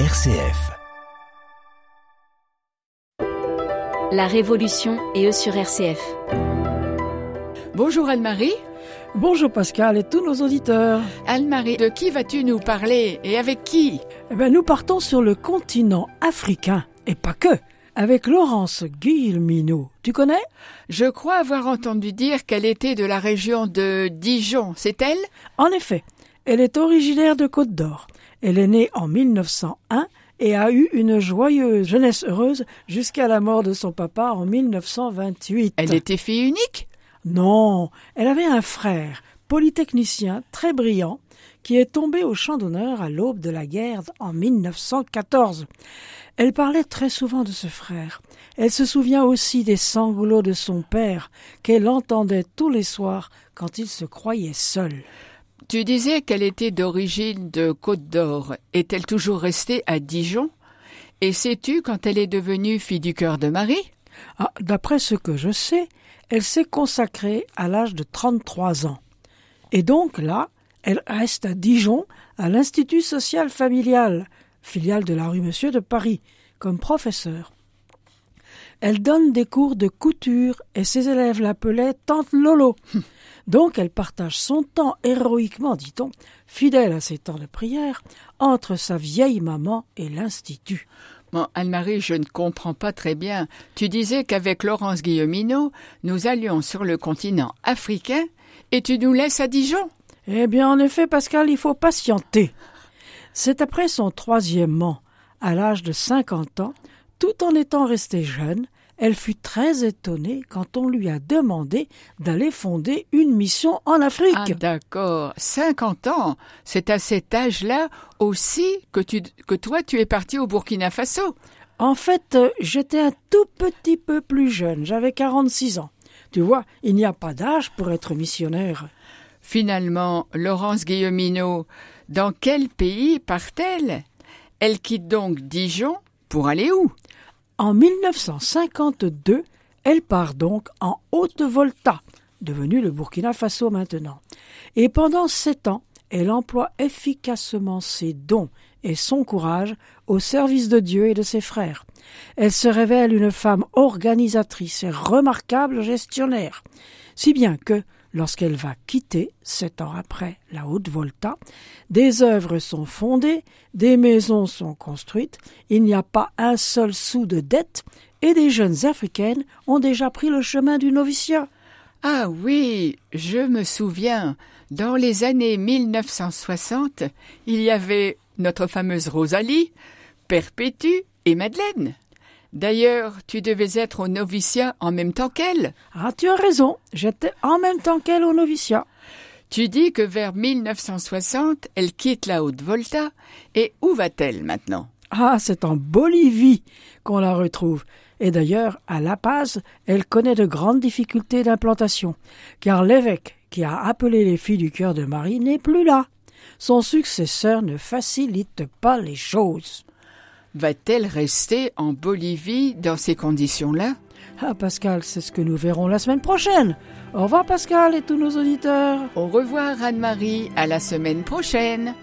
RCF. La Révolution et eux sur RCF. Bonjour Anne-Marie. Bonjour Pascal et tous nos auditeurs. Anne-Marie, de qui vas-tu nous parler et avec qui? Eh ben, nous partons sur le continent africain et pas que. Avec Laurence Guillemino. Tu connais? Je crois avoir entendu dire qu'elle était de la région de Dijon, c'est elle? En effet, elle est originaire de Côte d'Or. Elle est née en 1901 et a eu une joyeuse jeunesse heureuse jusqu'à la mort de son papa en 1928. Elle était fille unique? Non, elle avait un frère, polytechnicien très brillant, qui est tombé au champ d'honneur à l'aube de la guerre en 1914. Elle parlait très souvent de ce frère. Elle se souvient aussi des sanglots de son père qu'elle entendait tous les soirs quand il se croyait seul. Tu disais qu'elle était d'origine de Côte d'Or. Est-elle toujours restée à Dijon? Et sais-tu quand elle est devenue fille du cœur de Marie? Ah, D'après ce que je sais, elle s'est consacrée à l'âge de 33 ans. Et donc là, elle reste à Dijon, à l'Institut social familial, filiale de la rue Monsieur de Paris, comme professeur. Elle donne des cours de couture et ses élèves l'appelaient Tante Lolo. Donc elle partage son temps héroïquement, dit-on, fidèle à ses temps de prière, entre sa vieille maman et l'Institut. Bon, Anne-Marie, je ne comprends pas très bien. Tu disais qu'avec Laurence Guilleminot, nous allions sur le continent africain et tu nous laisses à Dijon Eh bien, en effet, Pascal, il faut patienter. C'est après son troisièmement, à l'âge de 50 ans, tout en étant restée jeune, elle fut très étonnée quand on lui a demandé d'aller fonder une mission en Afrique. Ah d'accord, 50 ans. C'est à cet âge-là aussi que, tu, que toi tu es parti au Burkina Faso. En fait, euh, j'étais un tout petit peu plus jeune, j'avais 46 ans. Tu vois, il n'y a pas d'âge pour être missionnaire. Finalement, Laurence Guilleminot, dans quel pays part-elle? Elle quitte donc Dijon pour aller où? En 1952, elle part donc en Haute-Volta, devenue le Burkina Faso maintenant. Et pendant sept ans, elle emploie efficacement ses dons et son courage au service de Dieu et de ses frères. Elle se révèle une femme organisatrice et remarquable gestionnaire, si bien que, lorsqu'elle va quitter, sept ans après, la Haute-Volta, des œuvres sont fondées, des maisons sont construites, il n'y a pas un seul sou de dette, et des jeunes africaines ont déjà pris le chemin du noviciat. Ah oui, je me souviens. Dans les années 1960, il y avait notre fameuse Rosalie, Perpétue et Madeleine. D'ailleurs, tu devais être au noviciat en même temps qu'elle. Ah, tu as raison, j'étais en même temps qu'elle au noviciat. Tu dis que vers 1960, elle quitte la Haute-Volta. Et où va-t-elle maintenant? Ah, c'est en Bolivie qu'on la retrouve. Et d'ailleurs, à La Paz, elle connaît de grandes difficultés d'implantation, car l'évêque qui a appelé les filles du cœur de Marie n'est plus là. Son successeur ne facilite pas les choses. Va-t-elle rester en Bolivie dans ces conditions-là? Ah, Pascal, c'est ce que nous verrons la semaine prochaine. Au revoir, Pascal et tous nos auditeurs. Au revoir Anne-Marie, à la semaine prochaine.